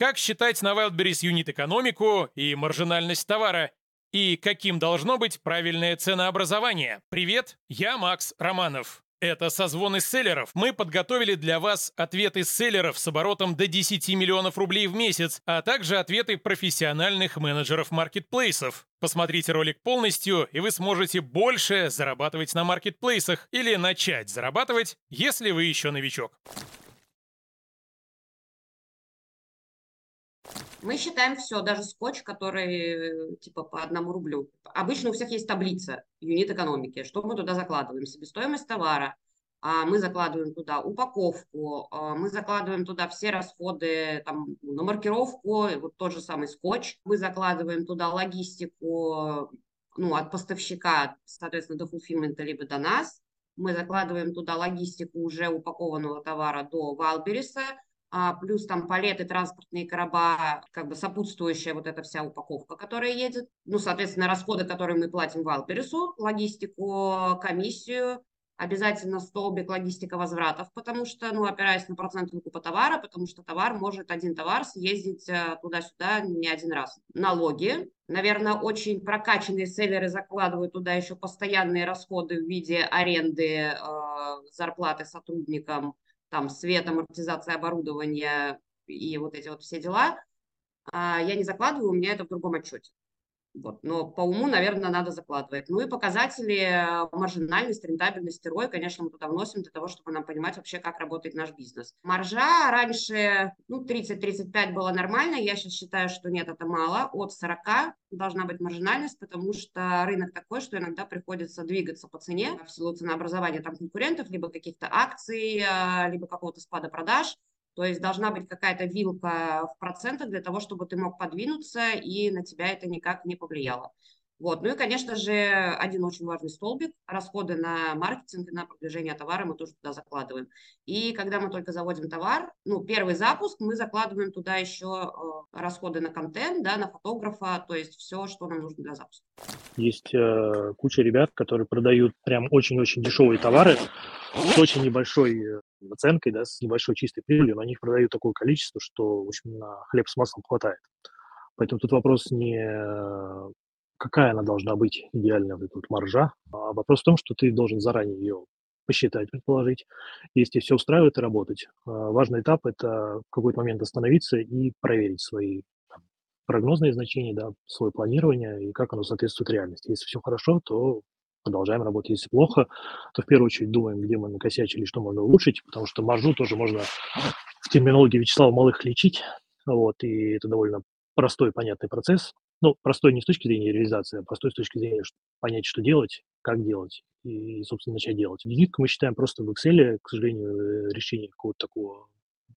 Как считать на Wildberries юнит-экономику и маржинальность товара? И каким должно быть правильное ценообразование? Привет, я Макс Романов. Это созвоны селлеров. Мы подготовили для вас ответы селлеров с оборотом до 10 миллионов рублей в месяц, а также ответы профессиональных менеджеров маркетплейсов. Посмотрите ролик полностью, и вы сможете больше зарабатывать на маркетплейсах или начать зарабатывать, если вы еще новичок. Мы считаем все, даже скотч, который типа по одному рублю. Обычно у всех есть таблица юнит экономики. Что мы туда закладываем? Себестоимость товара, а мы закладываем туда упаковку, а мы закладываем туда все расходы там, на маркировку, вот тот же самый скотч, мы закладываем туда логистику ну, от поставщика, соответственно, до фулфилмента, либо до нас, мы закладываем туда логистику уже упакованного товара до Валбериса, плюс там палеты, транспортные короба, как бы сопутствующая вот эта вся упаковка, которая едет. Ну, соответственно, расходы, которые мы платим Валпересу, логистику, комиссию, обязательно столбик логистика возвратов, потому что, ну, опираясь на процент выкупа товара, потому что товар может, один товар съездить э, туда-сюда не один раз. Налоги. Наверное, очень прокачанные селлеры закладывают туда еще постоянные расходы в виде аренды, э, зарплаты сотрудникам, там свет, амортизация оборудования и вот эти вот все дела, а, я не закладываю, у меня это в другом отчете. Вот. Но по уму, наверное, надо закладывать. Ну и показатели э, маржинальности, рентабельности ROI, конечно, мы туда вносим для того, чтобы нам понимать вообще, как работает наш бизнес. Маржа раньше, ну, 30-35 было нормально, я сейчас считаю, что нет, это мало. От 40 должна быть маржинальность, потому что рынок такой, что иногда приходится двигаться по цене в силу ценообразования там конкурентов, либо каких-то акций, э, либо какого-то спада продаж. То есть должна быть какая-то вилка в процентах для того, чтобы ты мог подвинуться, и на тебя это никак не повлияло. Вот. Ну и, конечно же, один очень важный столбик – расходы на маркетинг и на продвижение товара мы тоже туда закладываем. И когда мы только заводим товар, ну, первый запуск, мы закладываем туда еще э, расходы на контент, да, на фотографа, то есть все, что нам нужно для запуска. Есть э, куча ребят, которые продают прям очень-очень дешевые товары с очень небольшой э, наценкой, да, с небольшой чистой прибылью, но они их продают такое количество, что, в общем, на хлеб с маслом хватает. Поэтому тут вопрос не какая она должна быть идеальная вот эта вот маржа. А вопрос в том, что ты должен заранее ее посчитать, предположить. Если все устраивает и работать. А важный этап – это в какой-то момент остановиться и проверить свои там, прогнозные значения, да, свое планирование и как оно соответствует реальности. Если все хорошо, то продолжаем работать. Если плохо, то в первую очередь думаем, где мы накосячили, что можно улучшить, потому что маржу тоже можно в терминологии Вячеслава Малых лечить, вот, и это довольно простой, понятный процесс. Ну, простой не с точки зрения реализации, а простой с точки зрения что, понять, что делать, как делать и, собственно, начать делать. Визитку мы считаем просто в Excel, к сожалению, э, решения какого-то такого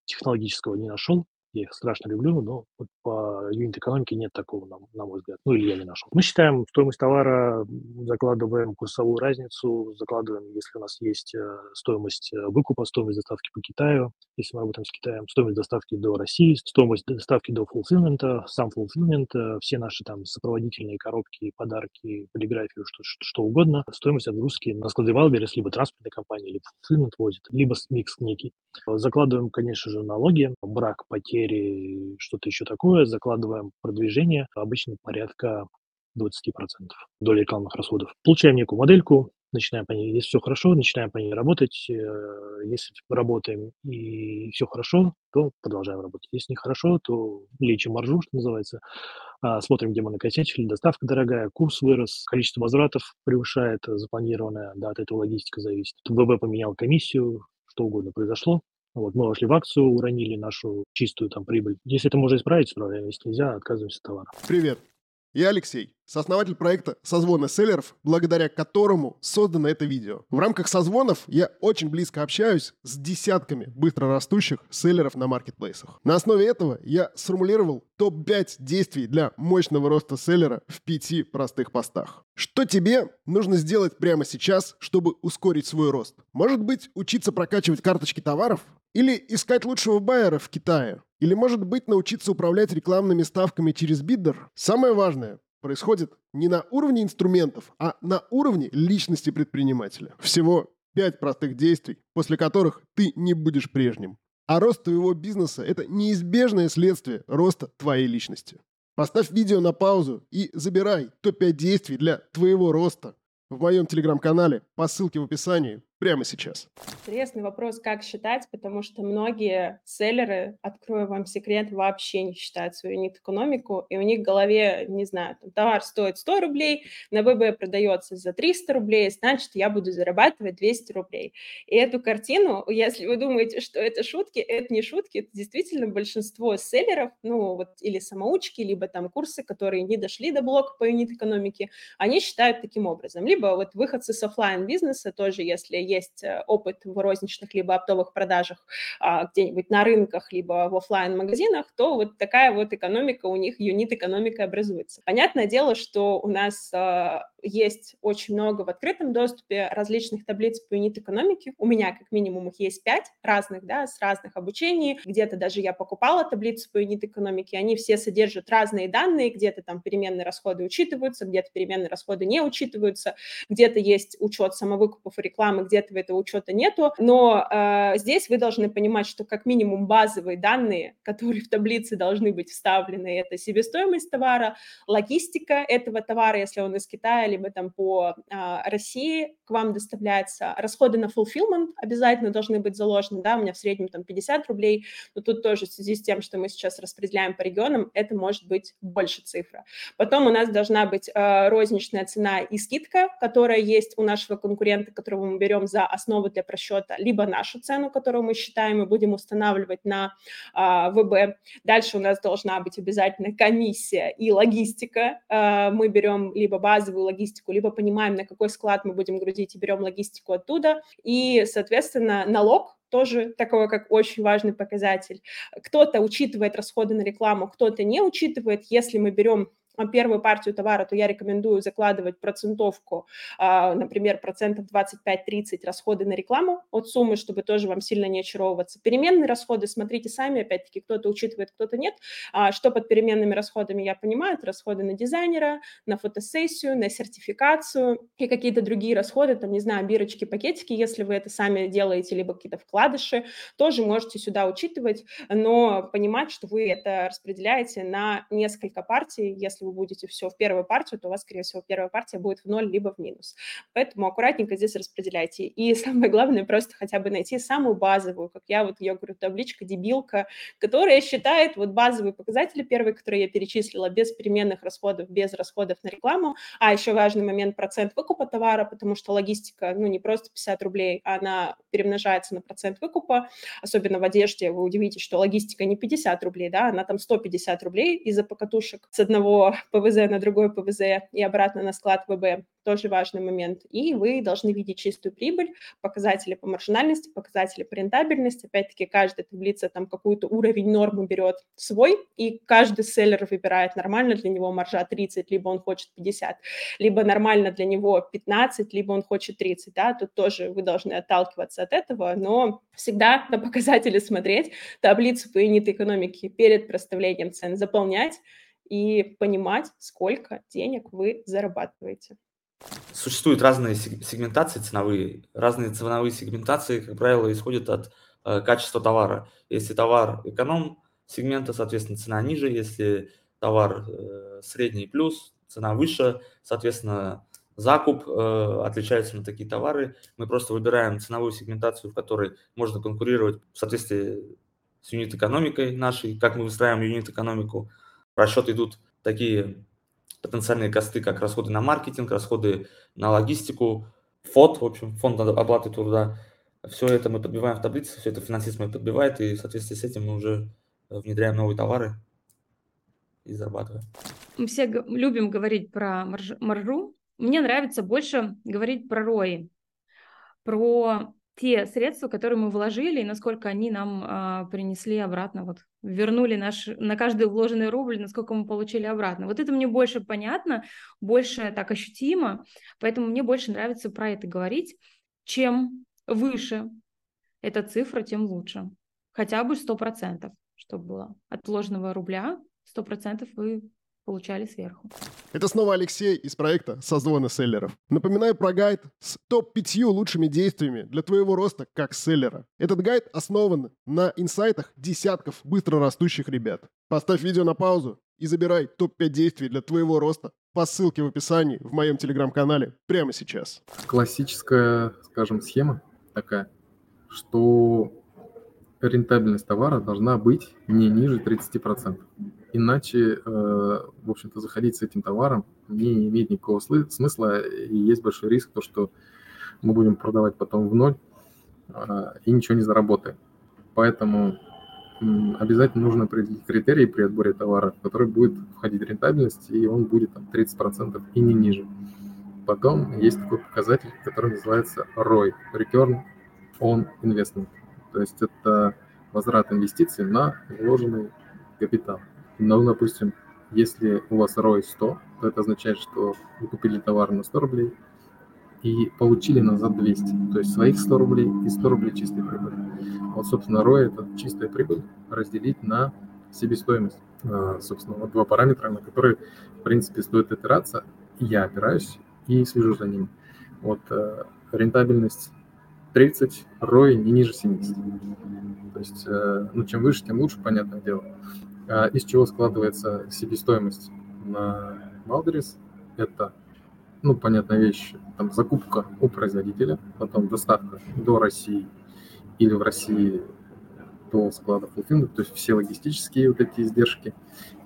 технологического не нашел я их страшно люблю, но вот по юнит-экономике нет такого, на, на мой взгляд. Ну, или я не нашел. Мы считаем стоимость товара, закладываем курсовую разницу, закладываем, если у нас есть э, стоимость э, выкупа, стоимость доставки по Китаю, если мы работаем с Китаем, стоимость доставки до России, стоимость доставки до фулфилмента, сам фулфилмент, э, все наши там сопроводительные коробки, подарки, полиграфию, что, что, что угодно, стоимость отгрузки на склады Wildberries, либо транспортной компании, либо фулфилмент возит, либо микс некий. Закладываем, конечно же, налоги, брак, потери, потери, что-то еще такое, закладываем продвижение, обычно порядка 20% доли рекламных расходов. Получаем некую модельку, начинаем по ней, если все хорошо, начинаем по ней работать. Э, если работаем и все хорошо, то продолжаем работать. Если нехорошо, то лечим маржу, что называется. А, смотрим, где мы накосячили, доставка дорогая, курс вырос, количество возвратов превышает запланированное, да, от этого логистика зависит. ВБ поменял комиссию, что угодно произошло, вот, мы вошли в акцию, уронили нашу чистую там прибыль. Если это можно исправить, исправляем. Если нельзя, отказываемся от товара. Привет. Я Алексей, сооснователь проекта «Созвоны селлеров», благодаря которому создано это видео. В рамках созвонов я очень близко общаюсь с десятками быстрорастущих селлеров на маркетплейсах. На основе этого я сформулировал топ-5 действий для мощного роста селлера в пяти простых постах. Что тебе нужно сделать прямо сейчас, чтобы ускорить свой рост? Может быть, учиться прокачивать карточки товаров? Или искать лучшего байера в Китае? Или, может быть, научиться управлять рекламными ставками через биддер? Самое важное происходит не на уровне инструментов, а на уровне личности предпринимателя. Всего пять простых действий, после которых ты не будешь прежним. А рост твоего бизнеса – это неизбежное следствие роста твоей личности. Поставь видео на паузу и забирай топ-5 действий для твоего роста в моем телеграм-канале по ссылке в описании прямо сейчас. Интересный вопрос, как считать, потому что многие селлеры, открою вам секрет, вообще не считают свою юнит-экономику, и у них в голове, не знаю, там, товар стоит 100 рублей, на ВБ продается за 300 рублей, значит, я буду зарабатывать 200 рублей. И эту картину, если вы думаете, что это шутки, это не шутки, это действительно большинство селлеров, ну, вот, или самоучки, либо там курсы, которые не дошли до блока по юнит-экономике, они считают таким образом. Либо вот выходцы с офлайн бизнеса тоже, если есть э, опыт в розничных либо оптовых продажах а, где-нибудь на рынках, либо в офлайн магазинах то вот такая вот экономика у них, юнит-экономика образуется. Понятное дело, что у нас а, есть очень много в открытом доступе различных таблиц по юнит-экономике. У меня как минимум их есть пять разных, да, с разных обучений. Где-то даже я покупала таблицу по юнит-экономике. Они все содержат разные данные. Где-то там переменные расходы учитываются, где-то переменные расходы не учитываются, где-то есть учет самовыкупов и рекламы, где-то этого учета нету. Но э, здесь вы должны понимать, что как минимум базовые данные, которые в таблице должны быть вставлены, это себестоимость товара, логистика этого товара, если он из Китая либо там по а, России к вам доставляется. Расходы на fulfillment обязательно должны быть заложены, да, у меня в среднем там 50 рублей, но тут тоже в связи с тем, что мы сейчас распределяем по регионам, это может быть больше цифра. Потом у нас должна быть а, розничная цена и скидка, которая есть у нашего конкурента, которого мы берем за основу для просчета, либо нашу цену, которую мы считаем и будем устанавливать на а, ВБ. Дальше у нас должна быть обязательно комиссия и логистика. А, мы берем либо базовую логистику, логистику, либо понимаем, на какой склад мы будем грузить и берем логистику оттуда. И, соответственно, налог тоже такого как очень важный показатель. Кто-то учитывает расходы на рекламу, кто-то не учитывает. Если мы берем первую партию товара, то я рекомендую закладывать процентовку, а, например, процентов 25-30 расходы на рекламу от суммы, чтобы тоже вам сильно не очаровываться. Переменные расходы смотрите сами, опять-таки, кто-то учитывает, кто-то нет. А, что под переменными расходами я понимаю, это расходы на дизайнера, на фотосессию, на сертификацию и какие-то другие расходы, там, не знаю, бирочки, пакетики, если вы это сами делаете, либо какие-то вкладыши, тоже можете сюда учитывать, но понимать, что вы это распределяете на несколько партий, если если вы будете все в первую партию, то у вас, скорее всего, первая партия будет в ноль либо в минус. Поэтому аккуратненько здесь распределяйте. И самое главное, просто хотя бы найти самую базовую, как я вот, я говорю, табличка, дебилка, которая считает вот базовые показатели, первые, которые я перечислила, без переменных расходов, без расходов на рекламу. А еще важный момент процент выкупа товара, потому что логистика, ну, не просто 50 рублей, она перемножается на процент выкупа, особенно в одежде, вы удивитесь, что логистика не 50 рублей, да, она там 150 рублей из-за покатушек с ПВЗ на другой ПВЗ и обратно на склад ВБ, тоже важный момент. И вы должны видеть чистую прибыль, показатели по маржинальности, показатели по рентабельности. Опять-таки, каждая таблица там какой-то уровень нормы берет свой, и каждый селлер выбирает нормально для него маржа 30, либо он хочет 50, либо нормально для него 15, либо он хочет 30. Да? Тут тоже вы должны отталкиваться от этого, но всегда на показатели смотреть, таблицу по юнит экономики перед проставлением цен заполнять, и понимать, сколько денег вы зарабатываете. Существуют разные сегментации ценовые. Разные ценовые сегментации, как правило, исходят от э, качества товара. Если товар эконом сегмента, соответственно, цена ниже. Если товар э, средний плюс, цена выше. Соответственно, закуп э, отличается на такие товары. Мы просто выбираем ценовую сегментацию, в которой можно конкурировать в соответствии с юнит-экономикой нашей, как мы выстраиваем юнит-экономику – в расчет идут такие потенциальные косты, как расходы на маркетинг, расходы на логистику, фонд, в общем, фонд оплаты труда. Все это мы подбиваем в таблице, все это финансист мой подбивает, и в соответствии с этим мы уже внедряем новые товары и зарабатываем. Мы все любим говорить про марж маржу. Мне нравится больше говорить про ROI, про те средства, которые мы вложили, и насколько они нам а, принесли обратно, вот вернули наш, на каждый вложенный рубль, насколько мы получили обратно. Вот это мне больше понятно, больше так ощутимо, поэтому мне больше нравится про это говорить. Чем выше эта цифра, тем лучше. Хотя бы 100%, чтобы было. От вложенного рубля 100% вы получали сверху. Это снова Алексей из проекта «Созвоны селлеров». Напоминаю про гайд с топ-5 лучшими действиями для твоего роста как селлера. Этот гайд основан на инсайтах десятков быстро растущих ребят. Поставь видео на паузу и забирай топ-5 действий для твоего роста по ссылке в описании в моем телеграм-канале прямо сейчас. Классическая, скажем, схема такая, что рентабельность товара должна быть не ниже 30%. Иначе, э, в общем-то, заходить с этим товаром не имеет никакого смысла, и есть большой риск, то, что мы будем продавать потом в ноль а, и ничего не заработаем. Поэтому обязательно нужно определить критерии при отборе товара, в который будет входить рентабельность, и он будет там 30% и не ниже. Потом есть такой показатель, который называется ROI, Return on Investment. То есть это возврат инвестиций на вложенный капитал. Ну, допустим, если у вас ROI 100, то это означает, что вы купили товар на 100 рублей и получили назад 200. То есть своих 100 рублей и 100 рублей чистой прибыли. Вот, собственно, ROI – это чистая прибыль разделить на себестоимость. А, собственно, вот два параметра, на которые, в принципе, стоит опираться. Я опираюсь и слежу за ними. Вот э, рентабельность 30, ROI не ниже 70. То есть, э, ну, чем выше, тем лучше, понятное дело. А из чего складывается себестоимость на Wildberries? Это, ну, понятная вещь, там закупка у производителя, потом доставка до России или в России до склада fulfillment, то есть все логистические вот эти издержки,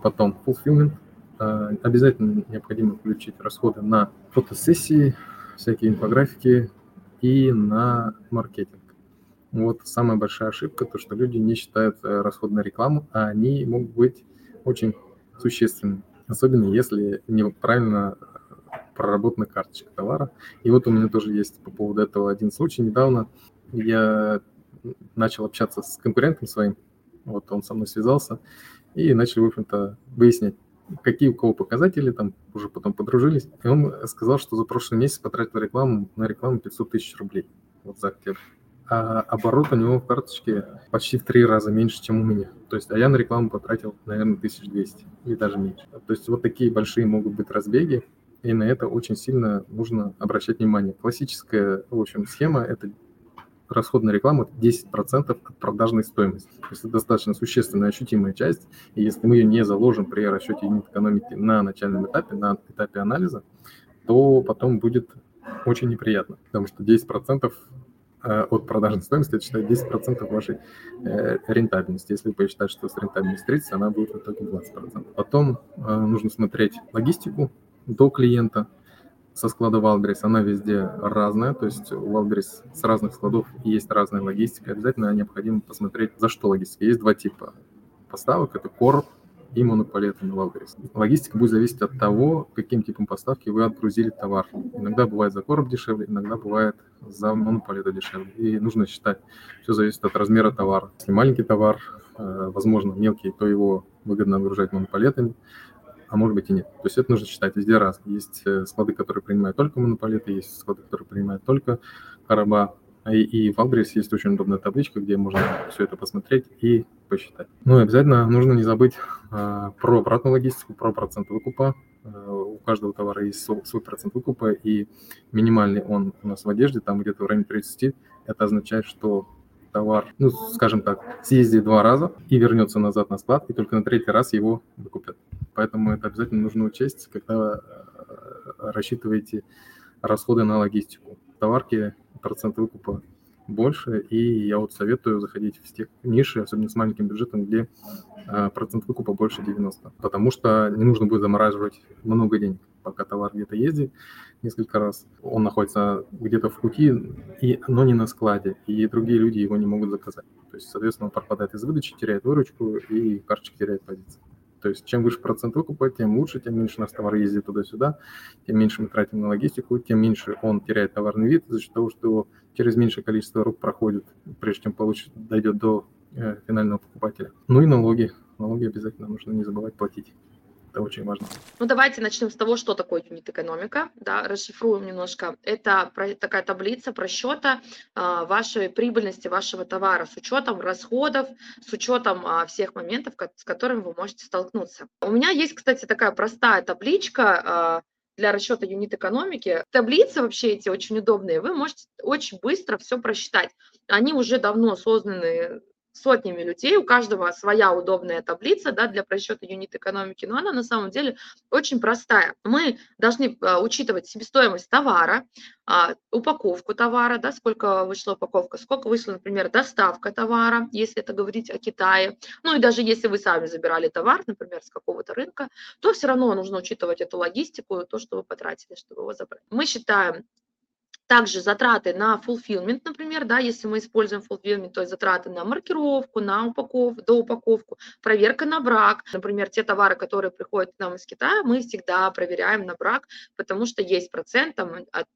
потом fulfillment, а, обязательно необходимо включить расходы на фотосессии, всякие инфографики и на маркетинг. Вот самая большая ошибка, то что люди не считают э, расход на рекламу, а они могут быть очень существенными, особенно если неправильно проработана карточка товара. И вот у меня тоже есть по поводу этого один случай. Недавно я начал общаться с конкурентом своим, вот он со мной связался, и начали, в общем-то, выяснять, какие у кого показатели, там уже потом подружились. И он сказал, что за прошлый месяц потратил рекламу на рекламу 500 тысяч рублей вот за октябрь а оборот у него в карточке почти в три раза меньше, чем у меня. То есть, а я на рекламу потратил, наверное, 1200 или даже меньше. То есть, вот такие большие могут быть разбеги, и на это очень сильно нужно обращать внимание. Классическая, в общем, схема – это расход на рекламу 10% от продажной стоимости. То есть это достаточно существенная, ощутимая часть. И если мы ее не заложим при расчете юнит экономики на начальном этапе, на этапе анализа, то потом будет очень неприятно, потому что 10% Э, от продажной стоимости, это считает 10% вашей э, рентабельности. Если вы посчитаете, что с рентабельностью 30, она будет в итоге 20%. Потом э, нужно смотреть логистику до клиента со склада Wildberries. Она везде разная, то есть у Wildberries с разных складов есть разная логистика. Обязательно необходимо посмотреть, за что логистика. Есть два типа поставок. Это короба и монопалеты на Wildberries. Логистика будет зависеть от того, каким типом поставки вы отгрузили товар. Иногда бывает за короб дешевле, иногда бывает за монопалеты дешевле. И нужно считать, все зависит от размера товара. Если маленький товар, э, возможно, мелкий, то его выгодно отгружать монопалетами, а может быть и нет. То есть это нужно считать везде раз. Есть э, склады, которые принимают только монопалеты, есть склады, которые принимают только короба. И, и в Algris есть очень удобная табличка, где можно все это посмотреть и посчитать. Ну и обязательно нужно не забыть а, про обратную логистику, про процент выкупа. А, у каждого товара есть свой, процент выкупа, и минимальный он у нас в одежде, там где-то в районе 30. Это означает, что товар, ну, скажем так, съездит два раза и вернется назад на склад, и только на третий раз его выкупят. Поэтому это обязательно нужно учесть, когда а, рассчитываете расходы на логистику. Товарки процент выкупа больше, и я вот советую заходить в те ниши, особенно с маленьким бюджетом, где а, процент выкупа больше 90, потому что не нужно будет замораживать много денег, пока товар где-то ездит несколько раз, он находится где-то в пути, и, но не на складе, и другие люди его не могут заказать. То есть, соответственно, он пропадает из выдачи, теряет выручку, и карточка теряет позицию. То есть чем выше процент выкупа, тем лучше, тем меньше наш товар ездит туда-сюда, тем меньше мы тратим на логистику, тем меньше он теряет товарный вид за счет того, что его через меньшее количество рук проходит, прежде чем получит, дойдет до э, финального покупателя. Ну и налоги. Налоги обязательно нужно не забывать платить. Это очень важно. Ну, давайте начнем с того, что такое юнит-экономика. Да, расшифруем немножко. Это такая таблица просчета а, вашей прибыльности вашего товара с учетом расходов, с учетом а, всех моментов, с которыми вы можете столкнуться. У меня есть, кстати, такая простая табличка, а, для расчета юнит экономики. Таблицы вообще эти очень удобные, вы можете очень быстро все просчитать. Они уже давно созданы сотнями людей, у каждого своя удобная таблица да, для просчета юнит экономики, но она на самом деле очень простая. Мы должны а, учитывать себестоимость товара, а, упаковку товара, да, сколько вышла упаковка, сколько вышла, например, доставка товара, если это говорить о Китае. Ну и даже если вы сами забирали товар, например, с какого-то рынка, то все равно нужно учитывать эту логистику, то, что вы потратили, чтобы его забрать. Мы считаем также затраты на fulfillment, например, да, если мы используем fulfillment, то есть затраты на маркировку, на упаковку, до упаковку, проверка на брак. Например, те товары, которые приходят к нам из Китая, мы всегда проверяем на брак, потому что есть процент там, от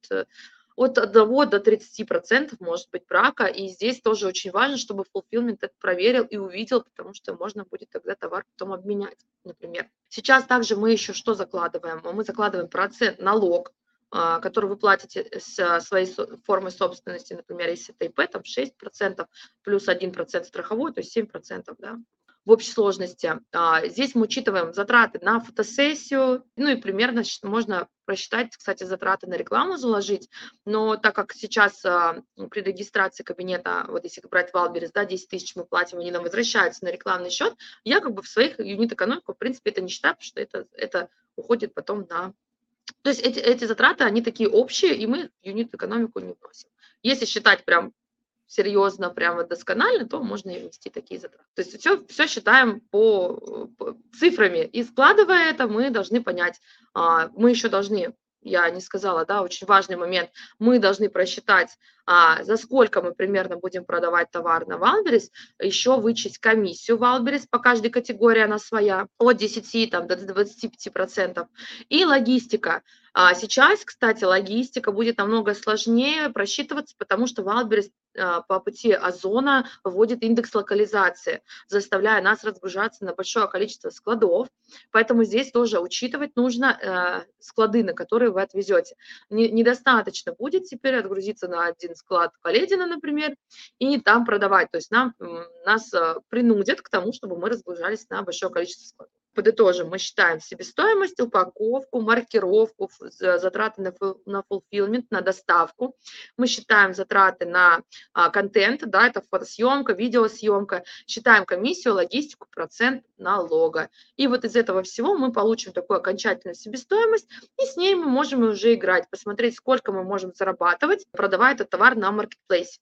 от 1 до 30 процентов может быть брака, и здесь тоже очень важно, чтобы fulfillment это проверил и увидел, потому что можно будет тогда товар потом обменять, например. Сейчас также мы еще что закладываем? Мы закладываем процент налог который вы платите с своей формой собственности, например, если это ИП, там 6% плюс 1% страховой, то есть 7%, да, в общей сложности. А, здесь мы учитываем затраты на фотосессию, ну и примерно можно просчитать, кстати, затраты на рекламу заложить, но так как сейчас а, при регистрации кабинета, вот если брать Wildberries, да, 10 тысяч мы платим, они нам возвращаются на рекламный счет, я как бы в своих юнит экономику, в принципе, это не считаю, потому что это, это уходит потом на то есть эти, эти затраты, они такие общие, и мы юнит-экономику не вносим. Если считать прям серьезно, прямо досконально, то можно и внести такие затраты. То есть все, все считаем по, по цифрами. И складывая это, мы должны понять, а, мы еще должны я не сказала, да, очень важный момент, мы должны просчитать, а, за сколько мы примерно будем продавать товар на Wildberries, еще вычесть комиссию Wildberries, по каждой категории она своя, от 10 там, до 25%, и логистика. А сейчас, кстати, логистика будет намного сложнее просчитываться, потому что Wildberries по пути озона вводит индекс локализации, заставляя нас разгружаться на большое количество складов. Поэтому здесь тоже учитывать нужно э, склады, на которые вы отвезете. недостаточно будет теперь отгрузиться на один склад Коледино, например, и там продавать. То есть нам, нас э, принудят к тому, чтобы мы разгружались на большое количество складов подытожим, мы считаем себестоимость, упаковку, маркировку, затраты на, на fulfillment, на доставку. Мы считаем затраты на а, контент, да, это фотосъемка, видеосъемка. Считаем комиссию, логистику, процент налога. И вот из этого всего мы получим такую окончательную себестоимость, и с ней мы можем уже играть, посмотреть, сколько мы можем зарабатывать, продавая этот товар на маркетплейсе.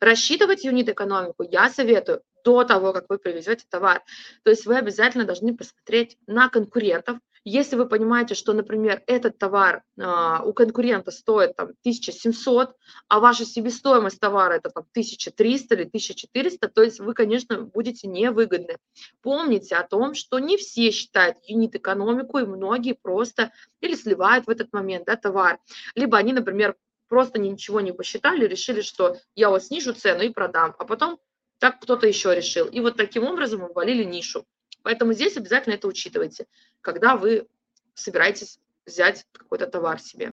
Рассчитывать юнит-экономику я советую до того, как вы привезете товар. То есть вы обязательно должны посмотреть на конкурентов. Если вы понимаете, что, например, этот товар а, у конкурента стоит там, 1700, а ваша себестоимость товара это там, 1300 или 1400, то есть вы, конечно, будете невыгодны. Помните о том, что не все считают юнит-экономику, и многие просто или сливают в этот момент да, товар. Либо они, например, просто ничего не посчитали, решили, что я вот снижу цену и продам, а потом так кто-то еще решил. И вот таким образом обвалили нишу. Поэтому здесь обязательно это учитывайте, когда вы собираетесь взять какой-то товар себе.